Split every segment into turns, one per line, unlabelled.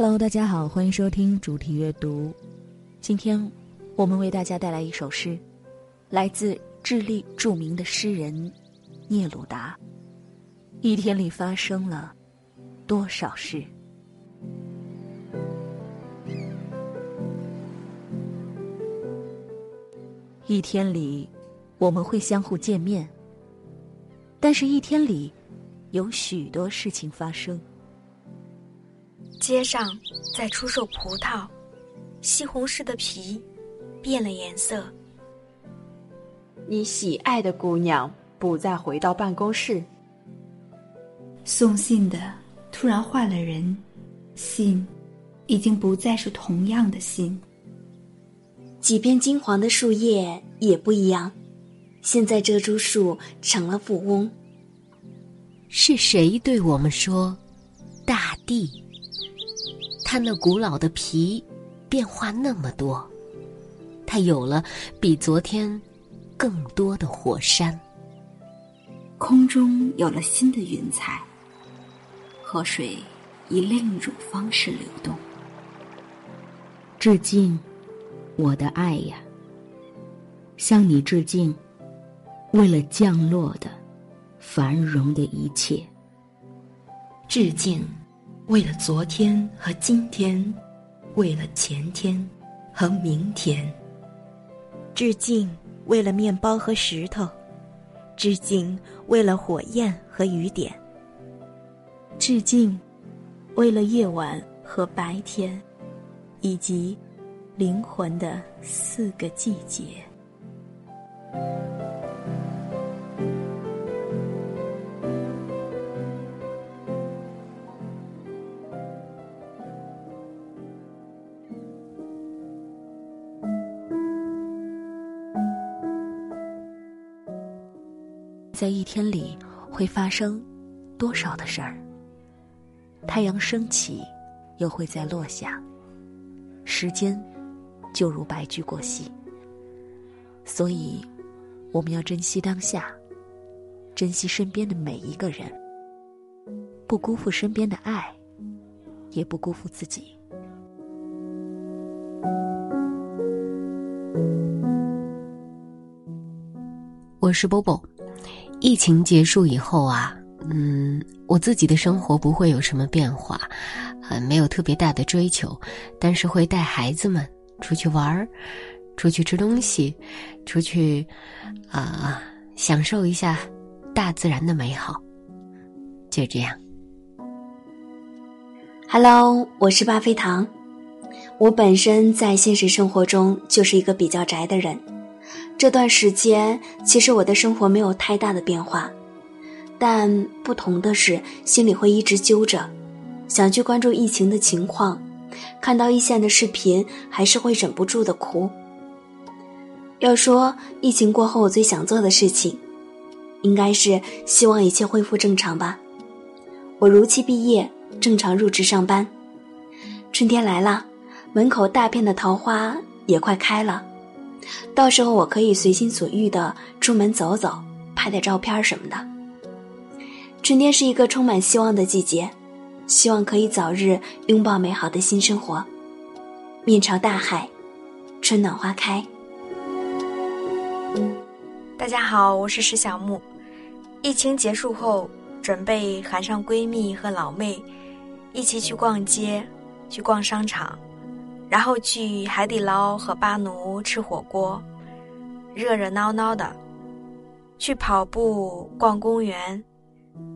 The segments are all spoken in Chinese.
Hello，大家好，欢迎收听主题阅读。今天我们为大家带来一首诗，来自智利著名的诗人聂鲁达。一天里发生了多少事？一天里，我们会相互见面，但是一天里有许多事情发生。
街上在出售葡萄，西红柿的皮变了颜色。
你喜爱的姑娘不再回到办公室。
送信的突然换了人，信已经不再是同样的信。
几片金黄的树叶也不一样，现在这株树成了富翁。
是谁对我们说：“大地，它那古老的皮变化那么多，它有了比昨天更多的火山，
空中有了新的云彩，河水以另一种方式流动。”
致敬。我的爱呀，向你致敬，为了降落的繁荣的一切。
致敬，为了昨天和今天，为了前天和明天。
致敬，为了面包和石头，致敬，为了火焰和雨点。
致敬，为了夜晚和白天，以及。灵魂的四个季节，
在一天里会发生多少的事儿？太阳升起，又会再落下，时间。就如白驹过隙，所以我们要珍惜当下，珍惜身边的每一个人，不辜负身边的爱，也不辜负自己。
我是波波。疫情结束以后啊，嗯，我自己的生活不会有什么变化，呃，没有特别大的追求，但是会带孩子们。出去玩儿，出去吃东西，出去啊，享受一下大自然的美好。就这样。
Hello，我是巴菲糖。我本身在现实生活中就是一个比较宅的人。这段时间其实我的生活没有太大的变化，但不同的是，心里会一直揪着，想去关注疫情的情况。看到一线的视频，还是会忍不住的哭。要说疫情过后我最想做的事情，应该是希望一切恢复正常吧。我如期毕业，正常入职上班。春天来了，门口大片的桃花也快开了，到时候我可以随心所欲的出门走走，拍点照片什么的。春天是一个充满希望的季节。希望可以早日拥抱美好的新生活。面朝大海，春暖花开。
大家好，我是石小木。疫情结束后，准备喊上闺蜜和老妹，一起去逛街，去逛商场，然后去海底捞和巴奴吃火锅，热热闹闹的。去跑步、逛公园，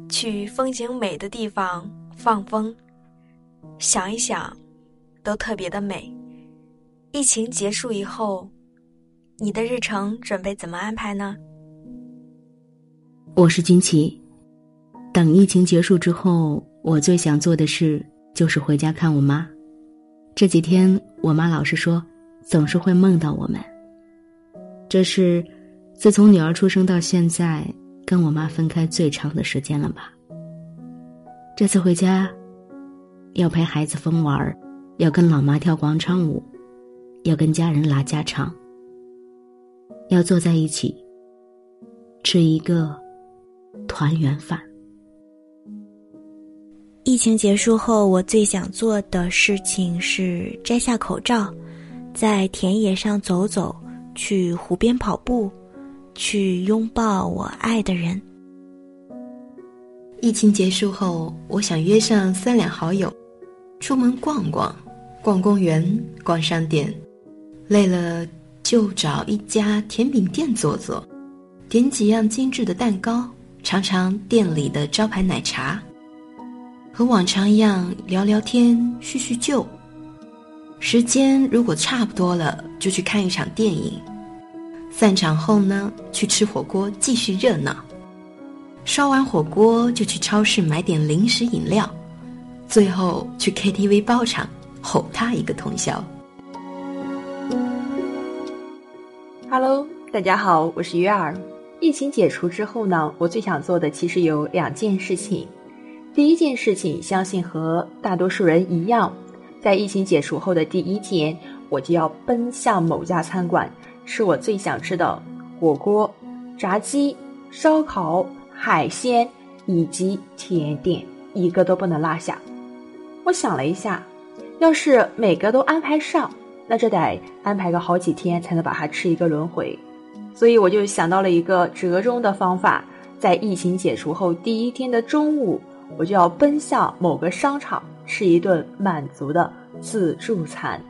去风景美的地方。放风，想一想，都特别的美。疫情结束以后，你的日程准备怎么安排呢？
我是军旗。等疫情结束之后，我最想做的事就是回家看我妈。这几天，我妈老是说，总是会梦到我们。这是自从女儿出生到现在，跟我妈分开最长的时间了吧。这次回家，要陪孩子疯玩要跟老妈跳广场舞，要跟家人拉家常，要坐在一起吃一个团圆饭。
疫情结束后，我最想做的事情是摘下口罩，在田野上走走，去湖边跑步，去拥抱我爱的人。
疫情结束后，我想约上三两好友，出门逛逛，逛公园，逛商店，累了就找一家甜品店坐坐，点几样精致的蛋糕，尝尝店里的招牌奶茶，和往常一样聊聊天，叙叙旧。时间如果差不多了，就去看一场电影。散场后呢，去吃火锅，继续热闹。烧完火锅就去超市买点零食饮料，最后去 KTV 包场吼他一个通宵。
Hello，大家好，我是鱼儿。疫情解除之后呢，我最想做的其实有两件事情。第一件事情，相信和大多数人一样，在疫情解除后的第一天，我就要奔向某家餐馆，吃我最想吃的火锅、炸鸡、烧烤。海鲜以及甜点，一个都不能落下。我想了一下，要是每个都安排上，那这得安排个好几天才能把它吃一个轮回。所以我就想到了一个折中的方法，在疫情解除后第一天的中午，我就要奔向某个商场吃一顿满足的自助餐。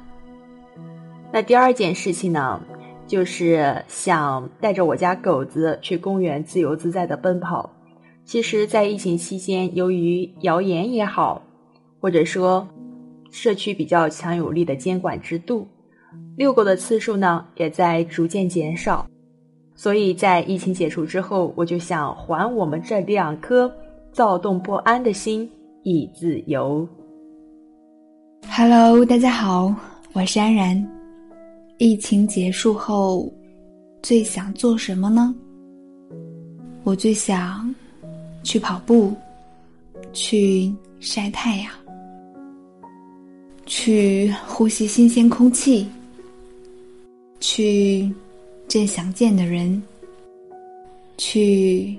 那第二件事情呢？就是想带着我家狗子去公园自由自在的奔跑。其实，在疫情期间，由于谣言也好，或者说社区比较强有力的监管制度，遛狗的次数呢也在逐渐减少。所以在疫情解除之后，我就想还我们这两颗躁动不安的心以自由。
Hello，大家好，我是安然。疫情结束后，最想做什么呢？我最想去跑步，去晒太阳，去呼吸新鲜空气，去见想见的人，去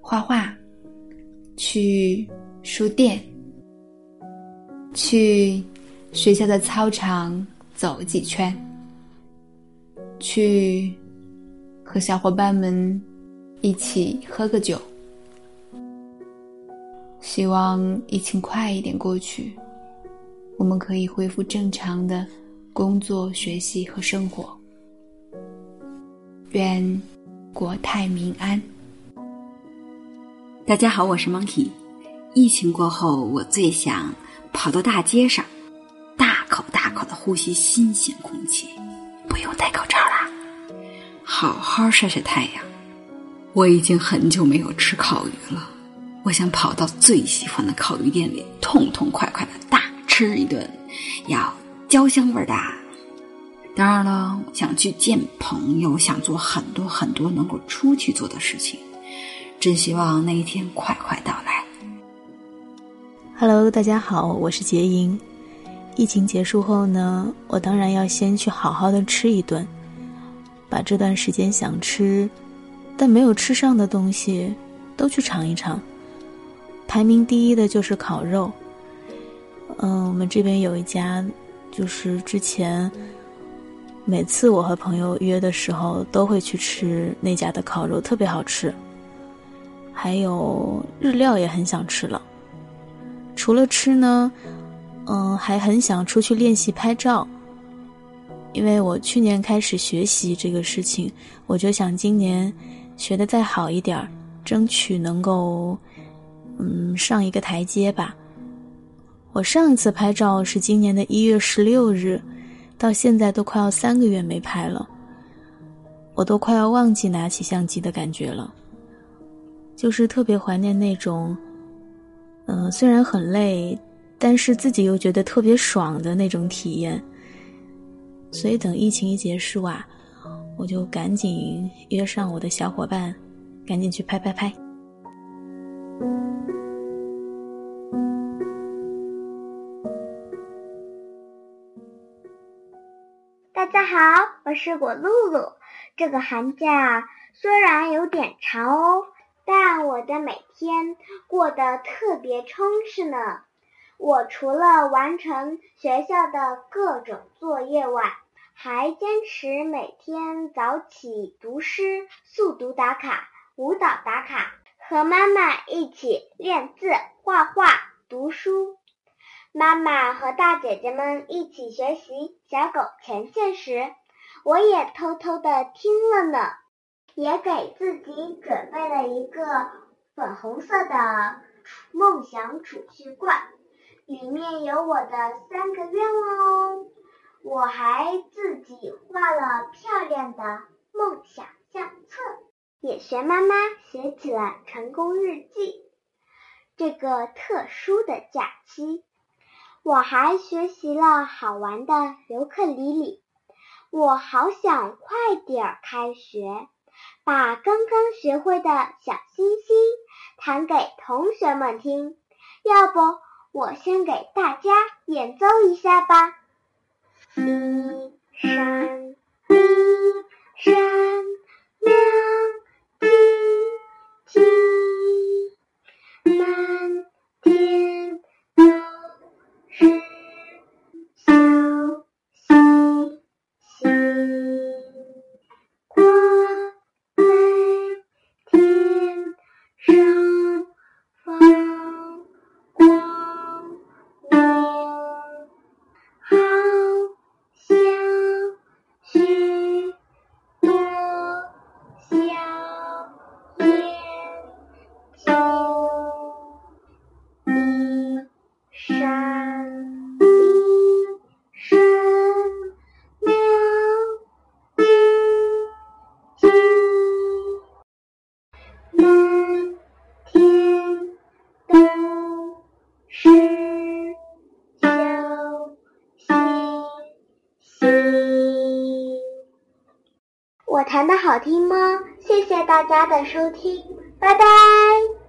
画画，去书店，去学校的操场走几圈。去和小伙伴们一起喝个酒，希望疫情快一点过去，我们可以恢复正常的工作、学习和生活。愿国泰民安。
大家好，我是 Monkey。疫情过后，我最想跑到大街上，大口大口的呼吸新鲜空气。不用戴口罩啦，好好晒晒太阳。我已经很久没有吃烤鱼了，我想跑到最喜欢的烤鱼店里，痛痛快快的大吃一顿，要焦香味的。当然了，想去见朋友，想做很多很多能够出去做的事情。真希望那一天快快到来。
Hello，大家好，我是杰莹。疫情结束后呢，我当然要先去好好的吃一顿，把这段时间想吃但没有吃上的东西都去尝一尝。排名第一的就是烤肉。嗯，我们这边有一家，就是之前每次我和朋友约的时候都会去吃那家的烤肉，特别好吃。还有日料也很想吃了。除了吃呢。嗯，还很想出去练习拍照，因为我去年开始学习这个事情，我就想今年学的再好一点儿，争取能够嗯上一个台阶吧。我上一次拍照是今年的一月十六日，到现在都快要三个月没拍了，我都快要忘记拿起相机的感觉了，就是特别怀念那种，嗯，虽然很累。但是自己又觉得特别爽的那种体验，所以等疫情一结束啊，我就赶紧约上我的小伙伴，赶紧去拍拍拍。
大家好，我是果露露。这个寒假虽然有点长哦。但我的每天过得特别充实呢。我除了完成学校的各种作业外，还坚持每天早起读诗、速读打卡、舞蹈打卡，和妈妈一起练字、画画、读书。妈妈和大姐姐们一起学习《小狗钱钱》时，我也偷偷的听了呢，也给自己准备了一个粉红色的梦想储蓄罐。里面有我的三个愿望哦，我还自己画了漂亮的梦想相册，也学妈妈写起了成功日记。这个特殊的假期，我还学习了好玩的尤克里里。我好想快点儿开学，把刚刚学会的小星星弹给同学们听。要不？我先给大家演奏一下吧。一好听吗？谢谢大家的收听，拜拜。